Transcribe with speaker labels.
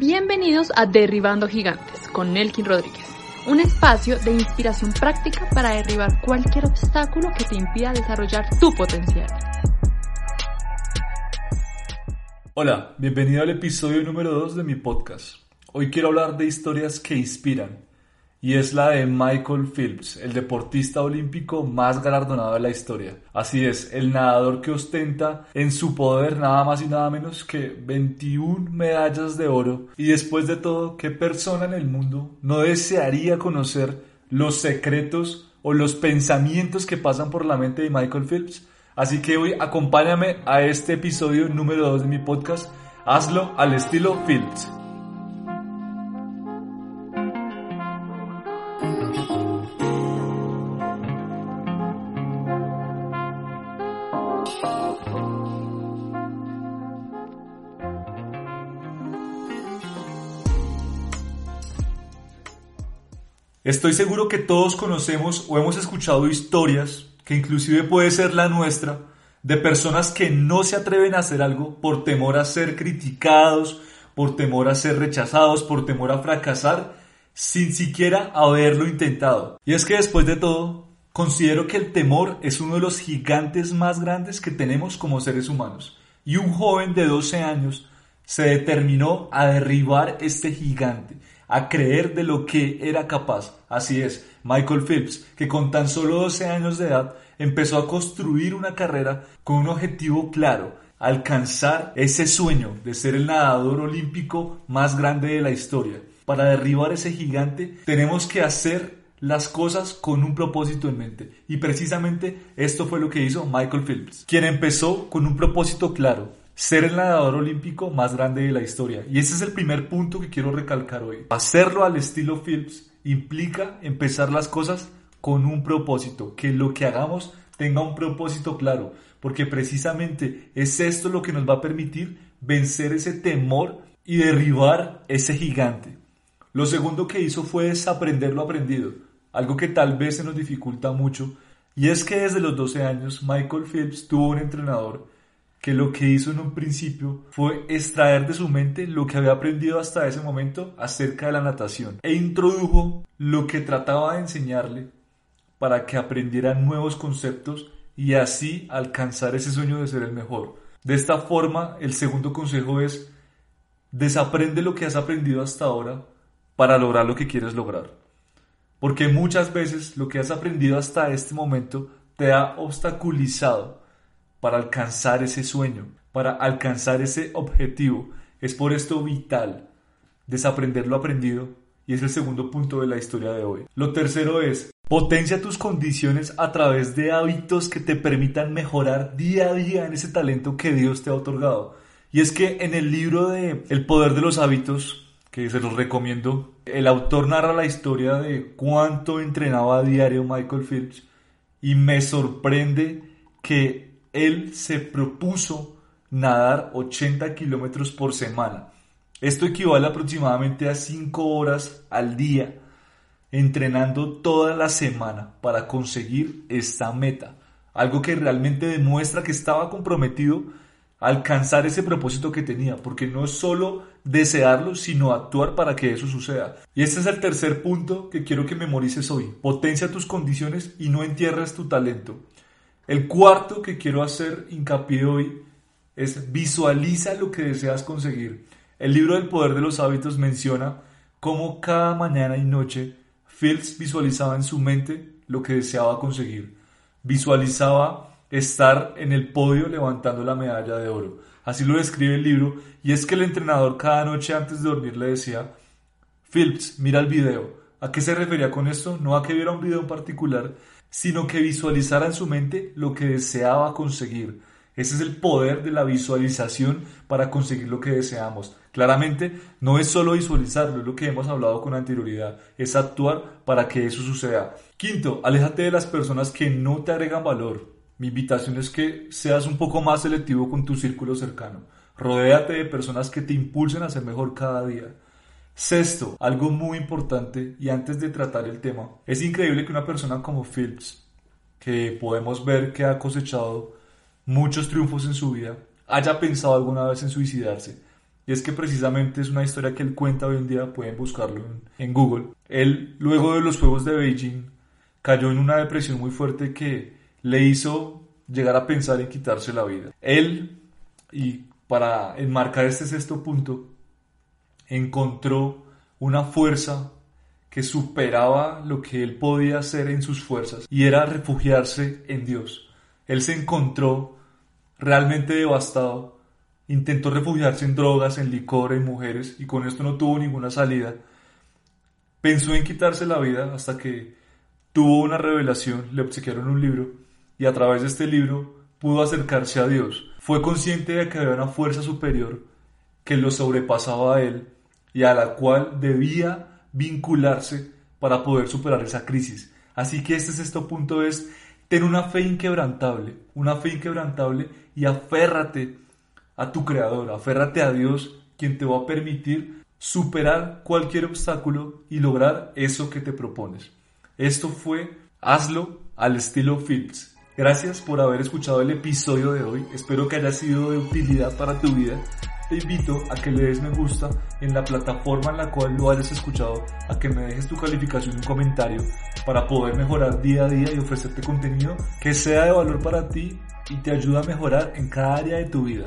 Speaker 1: Bienvenidos a Derribando Gigantes con Nelkin Rodríguez, un espacio de inspiración práctica para derribar cualquier obstáculo que te impida desarrollar tu potencial.
Speaker 2: Hola, bienvenido al episodio número 2 de mi podcast. Hoy quiero hablar de historias que inspiran y es la de Michael Phelps, el deportista olímpico más galardonado de la historia. Así es, el nadador que ostenta en su poder nada más y nada menos que 21 medallas de oro. Y después de todo, ¿qué persona en el mundo no desearía conocer los secretos o los pensamientos que pasan por la mente de Michael Phelps? Así que hoy acompáñame a este episodio número 2 de mi podcast. Hazlo al estilo Phelps. Estoy seguro que todos conocemos o hemos escuchado historias, que inclusive puede ser la nuestra, de personas que no se atreven a hacer algo por temor a ser criticados, por temor a ser rechazados, por temor a fracasar, sin siquiera haberlo intentado. Y es que después de todo, considero que el temor es uno de los gigantes más grandes que tenemos como seres humanos. Y un joven de 12 años se determinó a derribar este gigante a creer de lo que era capaz. Así es, Michael Phelps, que con tan solo 12 años de edad empezó a construir una carrera con un objetivo claro, alcanzar ese sueño de ser el nadador olímpico más grande de la historia. Para derribar ese gigante tenemos que hacer las cosas con un propósito en mente. Y precisamente esto fue lo que hizo Michael Phelps, quien empezó con un propósito claro, ser el nadador olímpico más grande de la historia. Y ese es el primer punto que quiero recalcar hoy. Hacerlo al estilo Phillips implica empezar las cosas con un propósito, que lo que hagamos tenga un propósito claro, porque precisamente es esto lo que nos va a permitir vencer ese temor y derribar ese gigante. Lo segundo que hizo fue desaprender lo aprendido, algo que tal vez se nos dificulta mucho, y es que desde los 12 años Michael Phelps tuvo un entrenador que lo que hizo en un principio fue extraer de su mente lo que había aprendido hasta ese momento acerca de la natación e introdujo lo que trataba de enseñarle para que aprendiera nuevos conceptos y así alcanzar ese sueño de ser el mejor. De esta forma, el segundo consejo es desaprende lo que has aprendido hasta ahora para lograr lo que quieres lograr. Porque muchas veces lo que has aprendido hasta este momento te ha obstaculizado para alcanzar ese sueño, para alcanzar ese objetivo. Es por esto vital desaprender lo aprendido y es el segundo punto de la historia de hoy. Lo tercero es potencia tus condiciones a través de hábitos que te permitan mejorar día a día en ese talento que Dios te ha otorgado. Y es que en el libro de El poder de los hábitos, que se los recomiendo, el autor narra la historia de cuánto entrenaba a diario Michael Phillips y me sorprende que él se propuso nadar 80 kilómetros por semana. Esto equivale aproximadamente a 5 horas al día, entrenando toda la semana para conseguir esta meta. Algo que realmente demuestra que estaba comprometido a alcanzar ese propósito que tenía, porque no es solo desearlo, sino actuar para que eso suceda. Y este es el tercer punto que quiero que memorices hoy. Potencia tus condiciones y no entierres tu talento. El cuarto que quiero hacer hincapié hoy es visualiza lo que deseas conseguir. El libro del poder de los hábitos menciona cómo cada mañana y noche Fields visualizaba en su mente lo que deseaba conseguir. Visualizaba estar en el podio levantando la medalla de oro. Así lo describe el libro y es que el entrenador cada noche antes de dormir le decía, Phillips, mira el video. ¿A qué se refería con esto? No a que viera un video en particular, sino que visualizara en su mente lo que deseaba conseguir. Ese es el poder de la visualización para conseguir lo que deseamos. Claramente no es solo visualizarlo, es lo que hemos hablado con anterioridad, es actuar para que eso suceda. Quinto, aléjate de las personas que no te agregan valor. Mi invitación es que seas un poco más selectivo con tu círculo cercano. Rodéate de personas que te impulsen a ser mejor cada día. Sexto, algo muy importante y antes de tratar el tema, es increíble que una persona como Phillips, que podemos ver que ha cosechado muchos triunfos en su vida, haya pensado alguna vez en suicidarse. Y es que precisamente es una historia que él cuenta hoy en día, pueden buscarlo en, Google. Él, luego de los Juegos de Beijing, cayó en una depresión muy fuerte que le hizo llegar a pensar en quitarse la vida. Él, y para enmarcar este sexto punto, encontró una fuerza que superaba lo que él podía hacer en sus fuerzas y era refugiarse en Dios. Él se encontró realmente devastado, intentó refugiarse en drogas, en licor, en mujeres y con esto no tuvo ninguna salida. Pensó en quitarse la vida hasta que tuvo una revelación, le obsequiaron un libro y a través de este libro pudo acercarse a Dios. Fue consciente de que había una fuerza superior que lo sobrepasaba a él y a la cual debía vincularse para poder superar esa crisis. Así que este sexto punto es ten una fe inquebrantable, una fe inquebrantable y aférrate a tu creador, aférrate a Dios, quien te va a permitir superar cualquier obstáculo y lograr eso que te propones. Esto fue Hazlo al estilo Phillips. Gracias por haber escuchado el episodio de hoy. Espero que haya sido de utilidad para tu vida te invito a que le des me gusta en la plataforma en la cual lo hayas escuchado, a que me dejes tu calificación y un comentario para poder mejorar día a día y ofrecerte contenido que sea de valor para ti y te ayuda a mejorar en cada área de tu vida.